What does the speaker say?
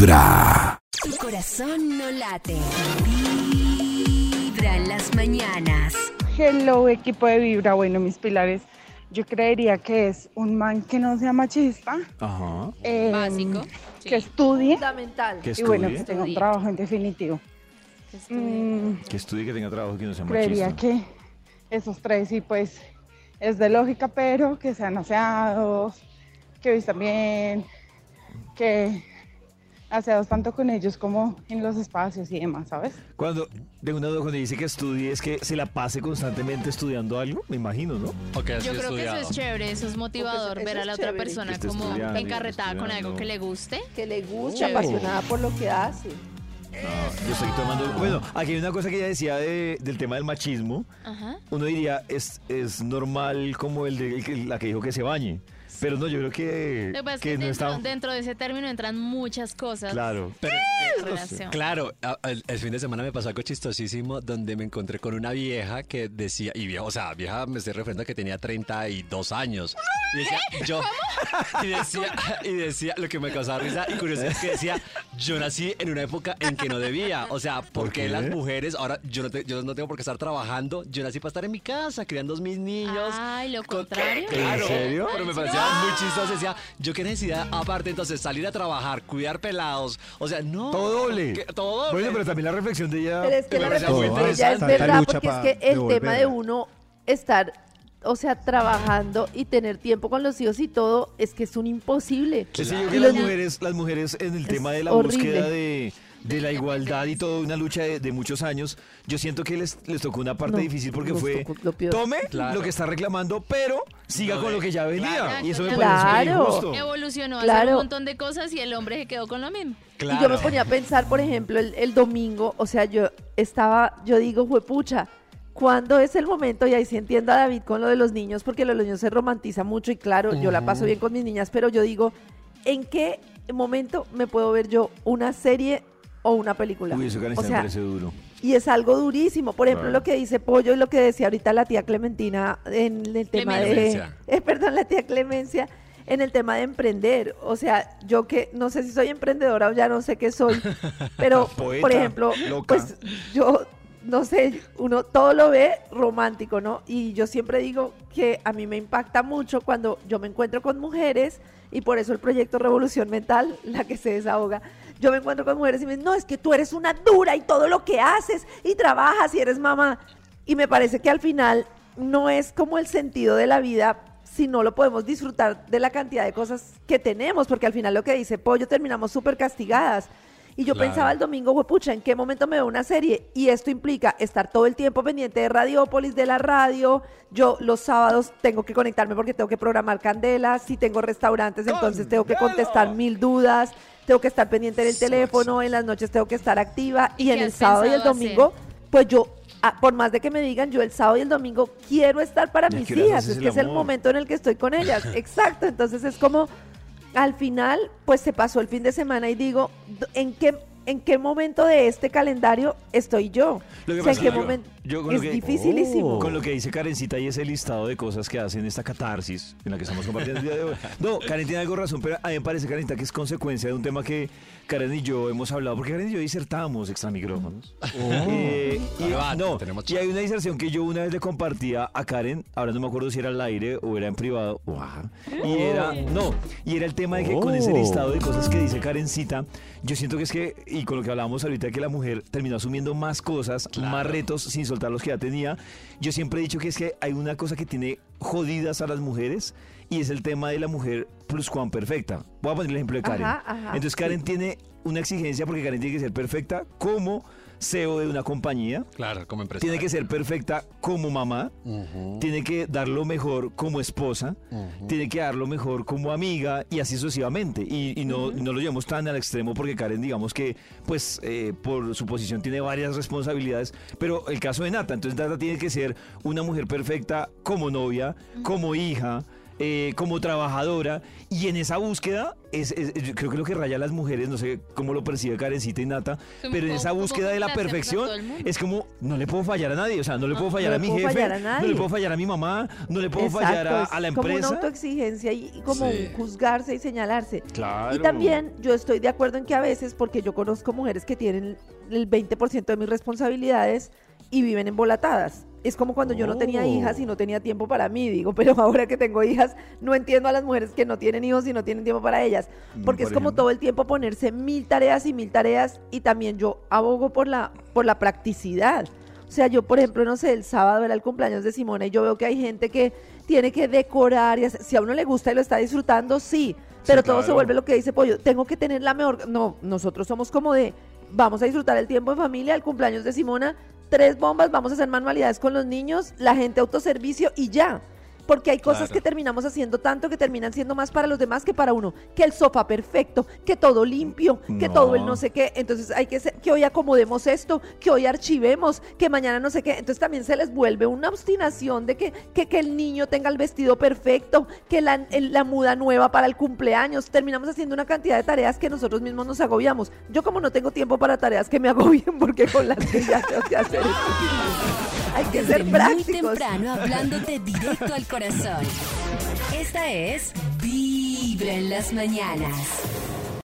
Vibra. Tu corazón no late. Vibra en las mañanas. Hello, equipo de Vibra. Bueno, mis pilares, yo creería que es un man que no sea machista, Ajá. eh, Básico. que estudie Fundamental. Que y bueno, estudie. que tenga un Estudie. trabajo en definitivo. Mm, Que estudie, que tenga trabajo, que no sea creería machista. que esos tres sí, pues es de lógica, pero que sean aseados, que vistan bien, que aseados tanto con ellos como en los espacios y demás, ¿sabes? Cuando, de una duda, cuando dice que estudie, es que se la pase constantemente estudiando algo, me imagino, ¿no? Ok, Yo creo que eso es chévere, eso es motivador, eso- ver a la otra chévere. persona como encarretada con algo que le guste. Que le gusta, Chévere. apasionada por lo que hace. Ah, yo estoy tomando. Bueno, aquí hay una cosa que ella decía de- del tema del machismo. Ajá. Uno diría, es, es normal como el de el la que dijo que se bañe. Pero no, yo creo que, Lo que pasa es que que no dentro, está. dentro de ese término entran muchas cosas Claro. Pero, en relación. claro, a- el, el fin de semana me pasó algo chistosísimo donde me encontré con una vieja que decía, y vieja, o sea, vieja me estoy refiriendo a que tenía 32 años. Y decía, yo, y decía, y decía, lo que me causaba risa y curiosidad es que decía, yo nací en una época en que no debía. O sea, ¿por, ¿Por qué qué? las mujeres, ahora yo no, te- yo no tengo por qué estar trabajando, yo nací para estar en mi casa, criando a mis niños. Ay, lo Con- contrario. Claro, ¿En serio? Pero me parecía muy chistoso. Decía, yo qué necesidad, aparte, entonces salir a trabajar, cuidar pelados. O sea, no. Todo doble. que- Todo doble. Bueno, pero también la reflexión de ella. Pero es que me la reflexión de ella es interesante. verdad, porque es que el tema de uno estar, o sea, trabajando y tener tiempo con los hijos y todo, es que es un imposible. Es que yo que las mujeres, las mujeres en el Es tema de la horrible. búsqueda de, de la igualdad y toda una lucha de, de muchos años, yo siento que les, les tocó una parte No, difícil porque fue lo tome Claro. lo que está reclamando, pero siga No, con lo que ya venía. claro. y eso me Claro. parece injusto. Evolucionó a hacer Claro. un montón de cosas y el hombre se quedó con lo mismo. Claro. Y yo me ponía a pensar, por ejemplo, el, el domingo, o sea, yo estaba, yo digo, pucha, ¿cuándo es el momento? Y ahí sí entiendo a David con lo de los niños, porque lo de los niños se romantiza mucho y claro, yo la paso bien con mis niñas, pero yo digo, ¿en qué momento me puedo ver yo una serie o una película? Uy, eso o sea, parece duro. y es algo durísimo. Por ejemplo, Claro. lo que dice Pollo y lo que decía ahorita la tía Clementina en el tema de... Eh, perdón, la tía Clemencia en el tema de emprender. O sea, yo que no sé si soy emprendedora o ya no sé qué soy, pero Poeta, por ejemplo, loca. pues yo no sé, uno todo lo ve romántico, ¿no? Y yo siempre digo que a mí me impacta mucho cuando yo me encuentro con mujeres y por eso el proyecto Revolución Mental, la que se desahoga, yo me encuentro con mujeres y me dicen, no, es que tú eres una dura y todo lo que haces y trabajas y eres mamá. Y me parece que al final no es como el sentido de la vida si no lo podemos disfrutar de la cantidad de cosas que tenemos, porque al final lo que dice Pollo terminamos súper castigadas. Y yo Claro. pensaba el domingo, pucha, ¿en qué momento me veo una serie? Y esto implica estar todo el tiempo pendiente de Radiópolis, de la radio. Yo los sábados tengo que conectarme porque tengo que programar candelas. Si tengo restaurantes, entonces tengo que contestar mil dudas. Tengo que estar pendiente del teléfono. En las noches tengo que estar activa. ¿Y en el sábado y el domingo, pues yo, ah, por más de que me digan, yo el sábado y el domingo quiero estar para ¿Y a mis hijas. Es el que es el momento en el que estoy con ellas. Exacto. Entonces es como al final, pues se pasó el fin de semana y digo, ¿en qué, en qué momento de este calendario estoy yo? Lo que o sea, pasa ¿en qué momento? Yo con lo es que- dificilísimo. Con lo que dice Karencita y ese listado de cosas que hacen esta catarsis en la que estamos compartiendo el día de hoy. No, Karen tiene algo razón, pero a mí me parece, Karencita, que es consecuencia de un tema que Karen y yo hemos hablado, porque Karen y yo disertábamos extra micrófonos. Eh, y, no, y hay una disertación que yo una vez le compartía a Karen, ahora no me acuerdo si era al aire o era en privado, y era, no, y era el tema de que con ese listado de cosas que dice Karencita, yo siento que es que, y con lo que hablábamos ahorita, que la mujer terminó asumiendo más cosas, más retos sin soltar los que ya tenía. Yo siempre he dicho que es que hay una cosa que tiene jodidas a las mujeres y es el tema de la mujer plus cuan perfecta. Voy a poner el ejemplo de Karen. Ajá, ajá, Entonces Karen sí. tiene una exigencia porque Karen tiene que ser perfecta como CEO de una compañía. Claro, como empresa. Tiene que ser perfecta como mamá, tiene que dar lo mejor como esposa, tiene que dar lo mejor como amiga y así sucesivamente. Y, y no, no lo llevamos tan al extremo porque Karen, digamos que, pues, eh, por su posición tiene varias responsabilidades, pero el caso de Nata, entonces Nata tiene que ser una mujer perfecta como novia, como hija. Eh, como trabajadora, y en esa búsqueda, es, es- yo creo que lo que raya a las mujeres, no sé cómo lo percibe Karencita y Nata, pero en esa búsqueda de la perfección, es como, no le puedo fallar a nadie, o sea, no le puedo fallar no a mi jefe, fallar a no le puedo fallar a mi mamá, no le puedo Exacto, fallar a, la como una empresa. autoexigencia y, y como Sí. un juzgarse y señalarse. Claro. Y también yo estoy de acuerdo en que a veces, porque yo conozco mujeres que tienen el 20% de mis responsabilidades y viven embolatadas. Es como cuando yo no tenía Oh. hijas y no tenía tiempo para mí, digo, pero ahora que tengo hijas, no entiendo a las mujeres que no tienen hijos y no tienen tiempo para ellas. Mm, Porque es como ejemplo. todo el tiempo ponerse mil tareas y mil tareas y también yo abogo por la, por la practicidad. O sea, yo, por ejemplo, no sé, el sábado era el cumpleaños de Simona y yo veo que hay gente que tiene que decorar y hacer- si a uno le gusta y lo está disfrutando, sí, pero todo se claro. vuelve lo que dice Pollo, tengo que tener la mejor, no, nosotros somos como de, vamos a disfrutar el tiempo en familia, el cumpleaños de Simona, tres bombas, vamos a hacer manualidades con los niños, la gente autoservicio y ya. Porque hay cosas Claro. que terminamos haciendo tanto que terminan siendo más para los demás que para uno. Que el sofá perfecto, que todo limpio, que No. todo el no sé qué. Entonces hay que ser- que hoy acomodemos esto, que hoy archivemos, que mañana no sé qué. Entonces también se les vuelve una obstinación de que, que, que el niño tenga el vestido perfecto, que la, el- la muda nueva para el cumpleaños. Terminamos haciendo una cantidad de tareas que nosotros mismos nos agobiamos. Yo como no tengo tiempo para tareas que me agobien porque con las que ya tengo que hacer. Hay que Desde ser muy temprano hablándote directo al corazón. Esta es Vibra en las mañanas.